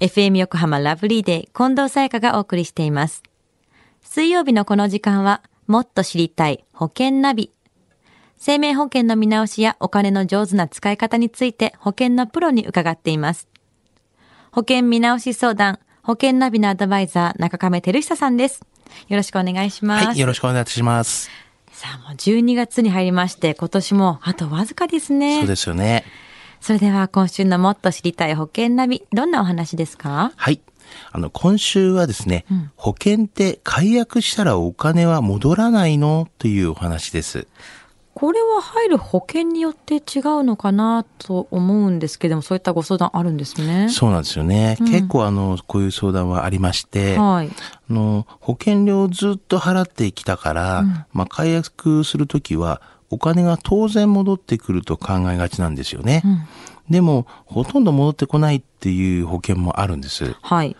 FM 横浜ラブリーデー近藤沙耶香がお送りしています。水曜日のこの時間は、もっと知りたい保険ナビ。生命保険の見直しやお金の上手な使い方について保険のプロに伺っています。保険見直し相談、保険ナビのアドバイザー、中亀照久さんです。よろしくお願いします。はい、よろしくお願いします。さあ、もう12月に入りまして、今年もあとわずかですね。そうですよね。それでは今週のもっと知りたい保険ナビ、どんなお話ですか？はい。あの、今週はですね、保険って解約したらお金は戻らないの？というお話です。これは入る保険によって違うのかなと思うんですけども、そういったご相談あるんですね。そうなんですよね。結構あの、こういう相談はありまして、はい。あの、保険料をずっと払ってきたから、まあ、解約するときは、お金が当然戻ってくると考えがちなんですよね。でも、ほとんど戻ってこないっていう保険もあるんです。はい。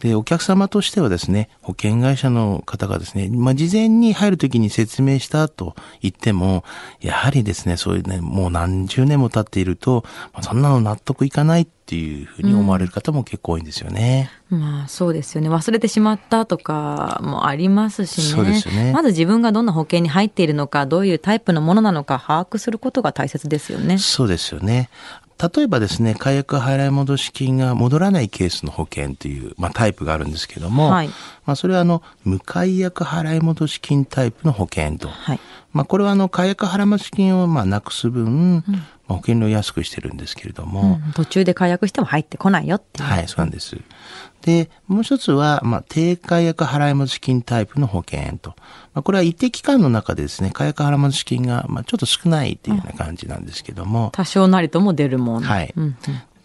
で、お客様としてはですね、保険会社の方がですね、まあ、事前に入るときに説明したと言っても、やはりですね、そういうね、もう何十年も経っていると、まあ、そんなの納得いかないっていうふうに思われる方も結構多いんですよね。まあそうですよね。忘れてしまったとかもありますしね。そうですよねまず自分がどんな保険に入っているのか、どういうタイプのものなのか把握することが大切ですよね。そうですよね。例えばですね、解約払い戻し金が戻らないケースの保険という、まあ、タイプがあるんですけども、はいまあ、それはあの、無解約払い戻し金タイプの保険と。はい。まあ、これはあの、解約払い戻し金をまあなくす分、まあ、保険料を安くしてるんですけれども、うん。途中で解約しても入ってこないよっていう。はい、そうなんです。で、もう一つは、まあ、低解約払い戻し金タイプの保険と。まあ、これは一定期間の中でですね、解約払い戻し金が、まあ、ちょっと少ないっていうような感じなんですけども、多少なりとも出るもん。はい。うんうん。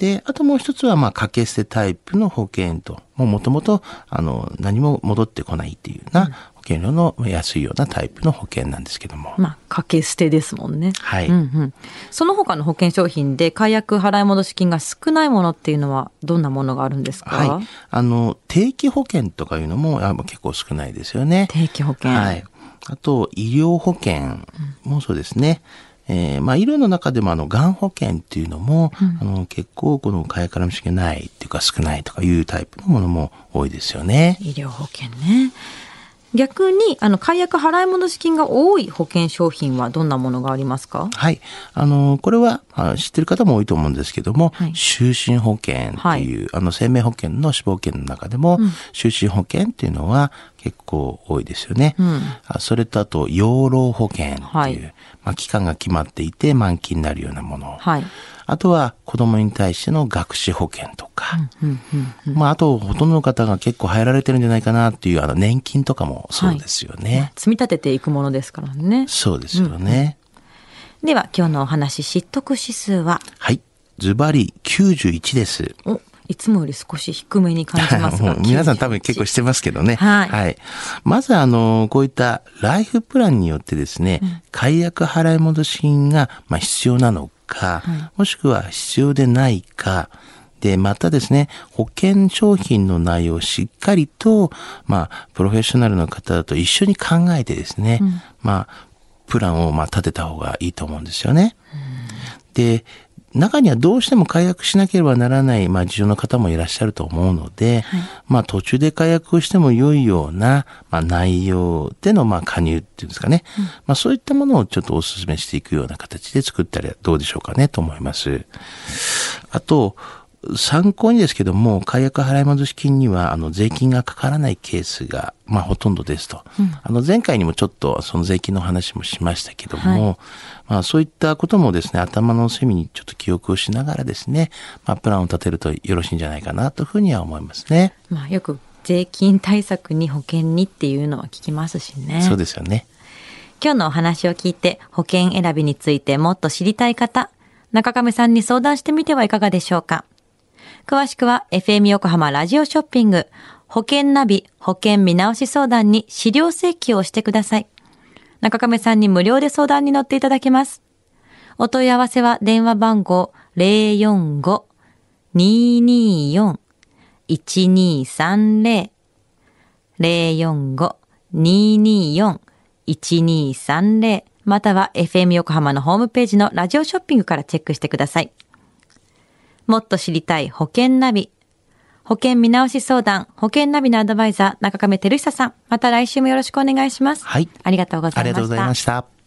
で、あともう一つは、まあ、掛け捨てタイプの保険と、もう元々、あの、何も戻ってこないっていうような、保険料の安いようなタイプの保険なんですけども。まあ、掛け捨てですもんね。はいうんうん。その他の保険商品で解約払い戻し金が少ないものっていうのはどんなものがあるんですか？はい。あの、定期保険とかいうのもあ結構少ないですよね。定期保険。はい。あと、医療保険もそうですね。えーまあ、医療の中でも、あの、がん保険っていうのも、あの、結構、この、買いからもしけないっていうか、少ないとかいうタイプのものも多いですよね。医療保険ね。逆に、あの、解約払い戻し金が多い保険商品はどんなものがありますか？はい。あの、これは、あ知ってる方も多いと思うんですけども、はい。就寝保険っていう、あの、生命保険の死亡保険の中でも、就寝保険っていうのは結構多いですよね。んあそれとあと、養老保険っていう、はいまあ、期間が決まっていて満期になるようなもの。はい。あとは、子供に対しての学資保険とか、うんうん。まあ、あと、ほとんどの方が結構入られてるんじゃないかなっていう、あの、年金とかもそうですよね。積み立てていくものですからね。そうですよね。では、今日のお話、知得指数は、はい。ズバリ91です。お、いつもより少し低めに感じますが。皆さん多分結構してますけどね。はいまずあの、こういったライフプランによってですね、解約払い戻し金がまあ必要なのか、もしくは必要でないか、で、またですね、保険商品の内容をしっかりと、まあ、プロフェッショナルの方と一緒に考えてですね、まあ、プランをまあ立てた方がいいと思うんですよね。で、中にはどうしても解約しなければならない、まあ、事情の方もいらっしゃると思うので、まあ、途中で解約をしても良いような、まあ、内容での、まあ、加入っていうんですかね。まあ、そういったものをちょっとお勧めしていくような形で作ったらどうでしょうかね、と思います。あと、参考にですけども、解約払い戻し金には、あの、税金がかからないケースが、まあ、ほとんどですと。あの、前回にもちょっと、その税金の話もしましたけども、はいまあ、そういったこともですね、頭の隅にちょっと記憶をしながらですね、まあ、プランを立てるとよろしいんじゃないかな、というふうには思いますね。まあ、よく税金対策に保険にっていうのは聞きますしね。そうですよね。今日のお話を聞いて保険選びについてもっと知りたい方、中亀さんに相談してみてはいかがでしょうか。詳しくは FM 横浜ラジオショッピング保険ナビ保険見直し相談に資料請求をしてください。中亀さんに無料で相談に乗っていただけます。お問い合わせは電話番号045-224-1230 045-224-1230または FM 横浜のホームページのラジオショッピングからチェックしてください。もっと知りたい保険ナビ。保保険見直し相談、保険ナビのアドバイザー、中亀照久さん。また来週もよろしくお願いします。はい。ありがとうございました。ありがとうございました。